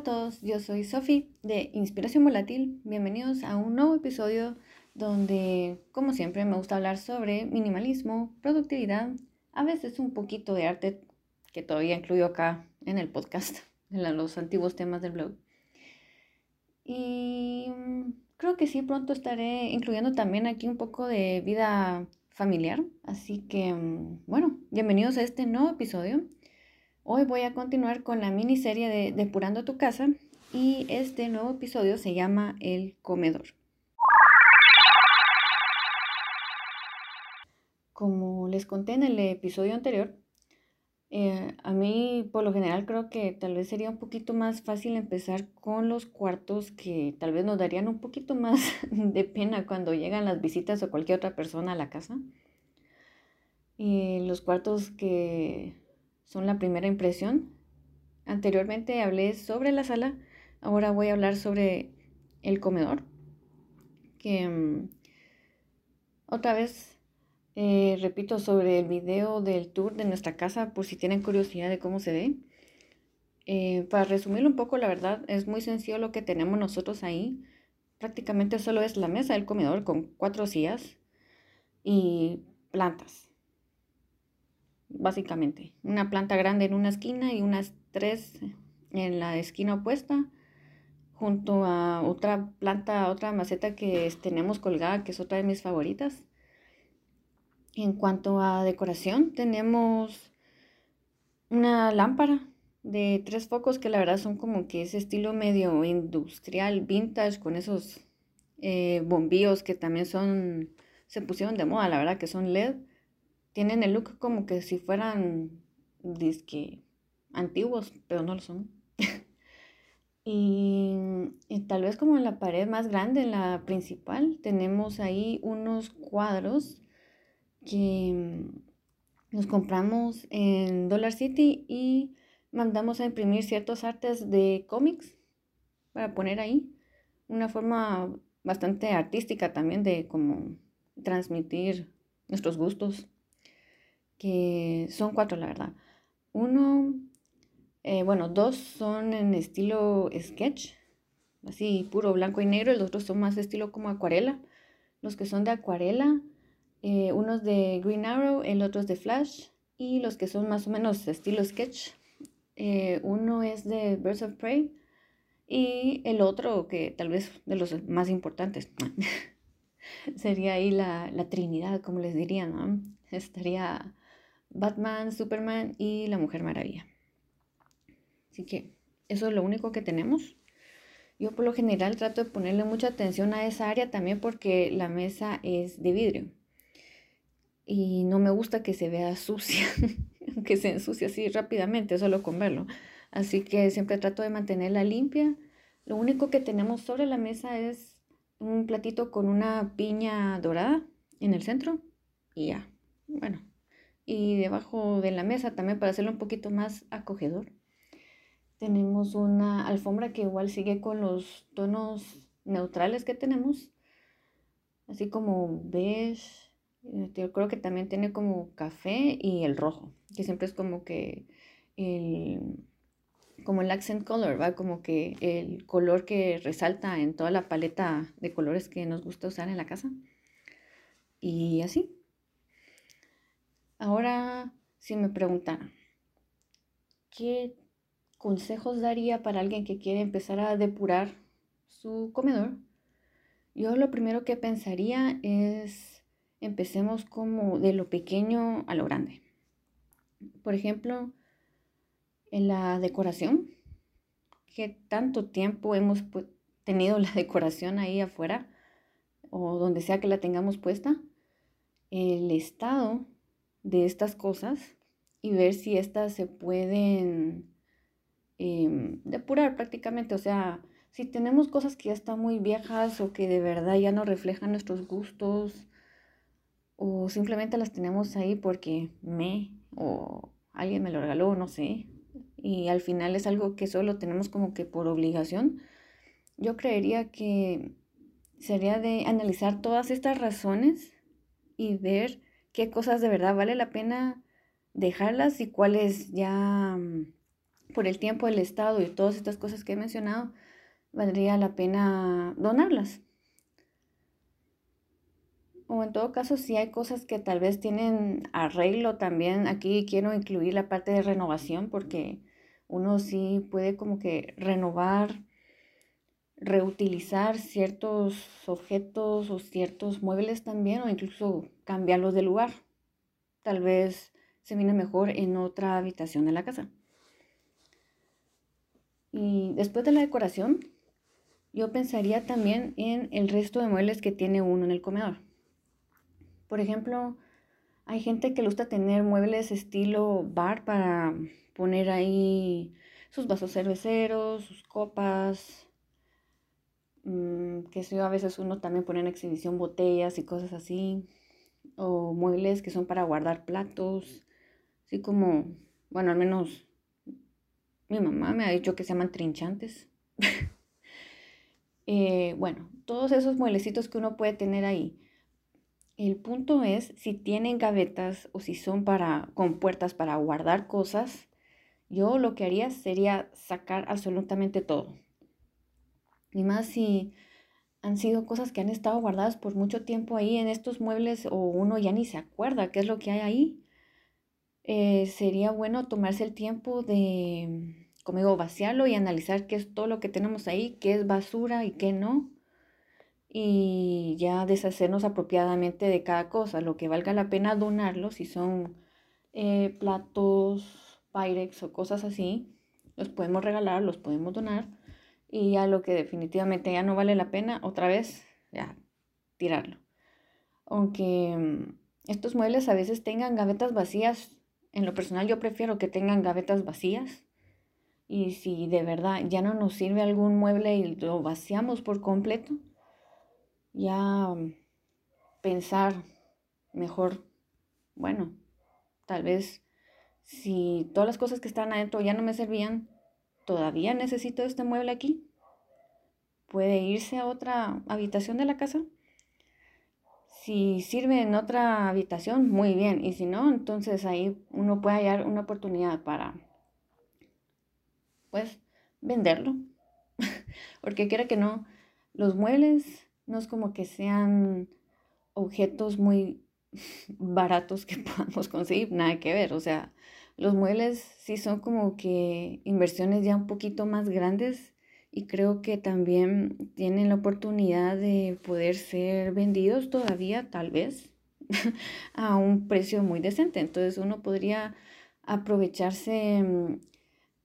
a todos, yo soy Sofi de Inspiración Volátil. Bienvenidos a un nuevo episodio donde, como siempre, me gusta hablar sobre minimalismo, productividad, a veces un poquito de arte que todavía incluyo acá en el podcast, en los antiguos temas del blog. Y mm, creo que sí, pronto estaré incluyendo también aquí un poco de vida familiar. Así que, mm, bueno, bienvenidos a este nuevo episodio. Hoy voy a continuar con la miniserie de Depurando tu casa y este nuevo episodio se llama El comedor. Como les conté en el episodio anterior, eh, a mí por lo general creo que tal vez sería un poquito más fácil empezar con los cuartos que tal vez nos darían un poquito más de pena cuando llegan las visitas o cualquier otra persona a la casa. Y los cuartos que son la primera impresión. Anteriormente hablé sobre la sala, ahora voy a hablar sobre el comedor. Que mm, otra vez eh, repito sobre el video del tour de nuestra casa por si tienen curiosidad de cómo se ve. Eh, para resumirlo un poco, la verdad es muy sencillo lo que tenemos nosotros ahí. Prácticamente solo es la mesa del comedor con cuatro sillas y plantas básicamente. Una planta grande en una esquina y unas tres en la esquina opuesta, junto a otra planta, otra maceta que tenemos colgada, que es otra de mis favoritas. En cuanto a decoración, tenemos una lámpara de tres focos que la verdad son como que ese estilo medio industrial, vintage, con esos eh, bombillos que también son, se pusieron de moda, la verdad que son LED tienen el look como que si fueran disque antiguos, pero no lo son. y, tal vez como en la pared más grande, en la principal, tenemos ahí unos cuadros que nos compramos en Dollar City y mandamos a imprimir ciertos artes de cómics para poner ahí. Una forma bastante artística también de como transmitir nuestros gustos que son cuatro, la verdad. Uno, eh, bueno, dos son en estilo sketch, así puro blanco y negro, los otros son más estilo como acuarela. Los que son de acuarela, eh, uno es de Green Arrow, el otro es de Flash, y los que son más o menos estilo sketch, eh, uno es de Birds of Prey, y el otro, que tal vez de los más importantes, sería ahí la, la Trinidad, como les diría, ¿no? Estaría Batman, Superman y la Mujer Maravilla. Así que eso es lo único que tenemos. Yo por lo general trato de ponerle mucha atención a esa área también porque la mesa es de vidrio. Y no me gusta que se vea sucia, que se ensucie así rápidamente, solo con verlo. Así que siempre trato de mantenerla limpia. Lo único que tenemos sobre la mesa es un platito con una piña dorada en el centro y ya. Bueno, y debajo de la mesa también para hacerlo un poquito más acogedor. Tenemos una alfombra que igual sigue con los tonos neutrales que tenemos, así como beige, eh, yo creo que también tiene como café y el rojo, que siempre es como que el, como el accent color, ¿va? Como que el color que resalta en toda la paleta de colores que nos gusta usar en la casa. Y así. Ahora, si me preguntan, ¿qué consejos daría para alguien que quiere empezar a depurar su comedor? Yo lo primero que pensaría es, empecemos como de lo pequeño a lo grande. Por ejemplo, en la decoración, ¿qué tanto tiempo hemos tenido la decoración ahí afuera o donde sea que la tengamos puesta. El estado de estas cosas y ver si estas se pueden em, depurar prácticamente. O sea, si tenemos cosas que ya están muy viejas o que de verdad ya no reflejan nuestros gustos o simplemente las tenemos ahí porque me o alguien me lo regaló, no sé, y al final es algo que solo tenemos como que por obligación, yo creería que sería de analizar todas estas razones y ver qué cosas de verdad vale la pena dejarlas y cuáles ya mm, por el tiempo del Estado y todas estas cosas que he mencionado, valdría la pena donarlas. O en todo caso, si hay cosas que tal vez tienen arreglo también, aquí quiero incluir la parte de renovación porque uno sí puede como que renovar, reutilizar ciertos objetos o ciertos muebles también o incluso cambiarlos de lugar. Tal vez se viene mejor en otra habitación de la casa. Y después de la decoración, yo pensaría también en el resto de muebles que tiene uno en el comedor. Por ejemplo, hay gente que le gusta tener muebles estilo bar para poner ahí sus vasos cerveceros, sus copas, mm, que yo, a veces uno también pone en exhibición botellas y cosas así, o muebles que son para guardar platos, así como, bueno, al menos mi mamá me ha dicho que se llaman trinchantes. Eh, bueno, todos esos mueblecitos que uno puede tener ahí. El punto es si tienen gavetas o si son para con puertas para guardar cosas. Yo lo que haría sería sacar absolutamente todo. Y más si han sido cosas que han estado guardadas por mucho tiempo ahí en estos muebles o uno ya ni se acuerda qué es lo que hay ahí. Eh, sería bueno tomarse el tiempo de, como digo, vaciarlo y analizar qué es todo lo que tenemos ahí, qué es basura y qué no. Y ya deshacernos apropiadamente de cada cosa, lo que valga la pena donarlo, si son eh, platos, pyrex o cosas así, los podemos regalar, los podemos donar. Y ya lo que definitivamente ya no vale la pena, otra vez, ya, tirarlo. Aunque mm, estos muebles a veces tengan gavetas vacías, en lo personal yo prefiero que tengan gavetas vacías. Y si de verdad ya no nos sirve algún mueble y lo vaciamos por completo, ya mm, pensar mejor, bueno, tal vez si todas las cosas que están adentro ya no me servían, todavía necesito este mueble aquí. Puede irse a otra habitación de la casa. Si sirve en otra habitación, muy bien. Y si no, entonces ahí uno puede hallar una oportunidad para, pues, venderlo. Porque quiera que no, los muebles no es como que sean objetos muy baratos que podamos conseguir, nada que ver. O sea, los muebles sí son como que inversiones ya un poquito más grandes y creo que también tienen la oportunidad de poder ser vendidos todavía, tal vez, a un precio muy decente. Entonces uno podría aprovecharse mm,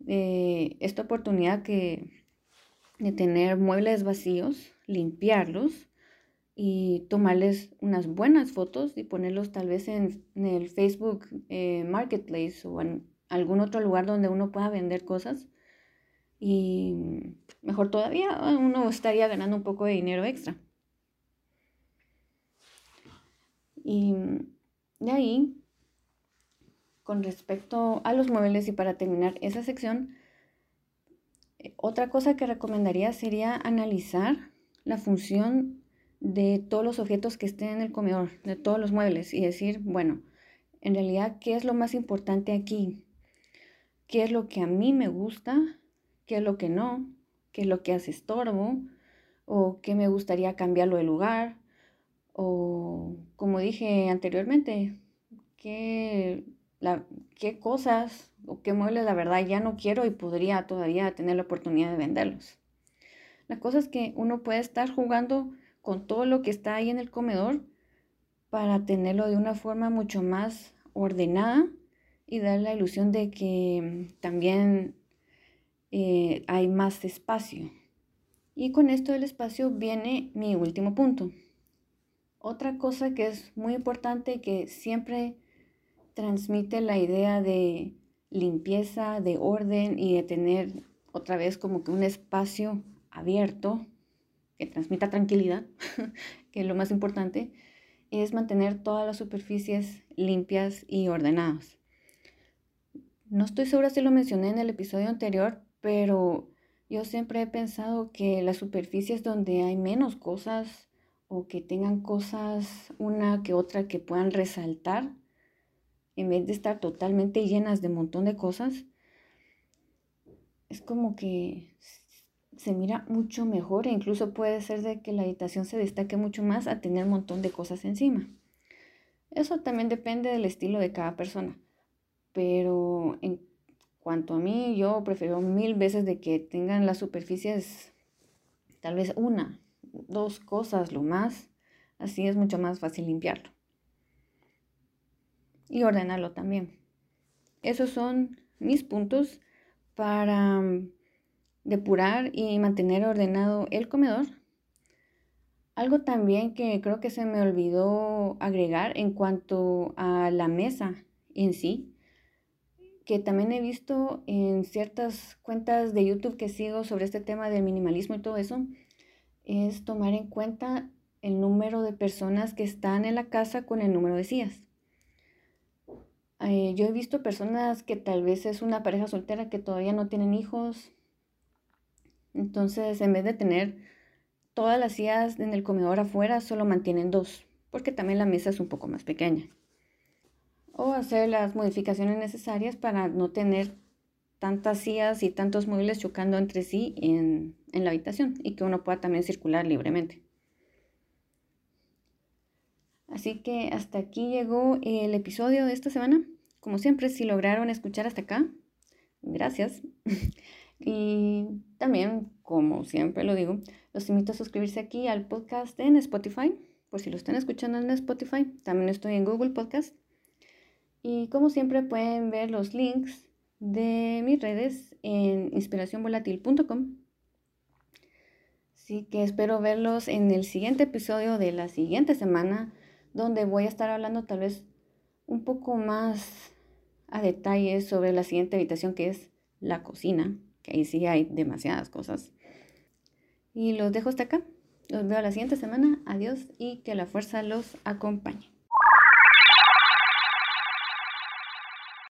de esta oportunidad que, de tener muebles vacíos, limpiarlos y tomarles unas buenas fotos y ponerlos tal vez en, el Facebook eh, Marketplace o en algún otro lugar donde uno pueda vender cosas y mejor todavía, uno estaría ganando un poco de dinero extra. Y de ahí, con respecto a los muebles y para terminar esa sección, eh, otra cosa que recomendaría sería analizar la función de todos los objetos que estén en el comedor, de todos los muebles y decir, bueno, en realidad, ¿qué es lo más importante aquí? ¿Qué es lo que a mí me gusta? qué es lo que no, qué es lo que hace estorbo, o qué me gustaría cambiarlo de lugar, o como dije anteriormente, qué, qué cosas o qué muebles la verdad ya no quiero y podría todavía tener la oportunidad de venderlos. La cosa es que uno puede estar jugando con todo lo que está ahí en el comedor para tenerlo de una forma mucho más ordenada y dar la ilusión de que también eh, hay más espacio. Y con esto del espacio viene mi último punto. Otra cosa que es muy importante que siempre transmite la idea de limpieza, de orden y de tener otra vez como que un espacio abierto que transmita tranquilidad, que lo más importante, es mantener todas las superficies limpias y ordenadas. No estoy segura si lo mencioné en el episodio anterior, pero yo siempre he pensado que las superficies donde hay menos cosas o que tengan cosas una que otra que puedan resaltar, en vez de estar totalmente llenas de un montón de cosas, es como que se mira mucho mejor e incluso puede ser de que la habitación se destaque mucho más a tener un montón de cosas encima. Eso también depende del estilo de cada persona. Pero en cuanto a mí, yo prefiero mil veces de que tengan las superficies tal vez una, dos cosas lo más. Así es mucho más fácil limpiarlo. Y ordenarlo también. Esos son mis puntos para mm, depurar y mantener ordenado el comedor. Algo también que creo que se me olvidó agregar en cuanto a la mesa en sí, que también he visto en ciertas cuentas de YouTube que sigo sobre este tema del minimalismo y todo eso, es tomar en cuenta el número de personas que están en la casa con el número de sillas. Eh, yo he visto personas que tal vez es una pareja soltera que todavía no tienen hijos. Entonces, en vez de tener todas las sillas en el comedor afuera, solo mantienen dos, porque también la mesa es un poco más pequeña. O hacer las modificaciones necesarias para no tener tantas sillas y tantos muebles chocando entre sí en, en la habitación y que uno pueda también circular libremente. Así que hasta aquí llegó el episodio de esta semana. Como siempre, si lograron escuchar hasta acá, gracias. y también, como siempre lo digo, los invito a suscribirse aquí al podcast en Spotify, por si lo están escuchando en Spotify. También estoy en Google Podcast. Y como siempre pueden ver los links de mis redes en inspiracionvolatil.com. Así que espero verlos en el siguiente episodio de la siguiente semana donde voy a estar hablando tal vez un poco más a detalle sobre la siguiente habitación que es la cocina, que ahí sí hay demasiadas cosas. Y los dejo hasta acá. Los veo la siguiente semana. Adiós y que la fuerza los acompañe.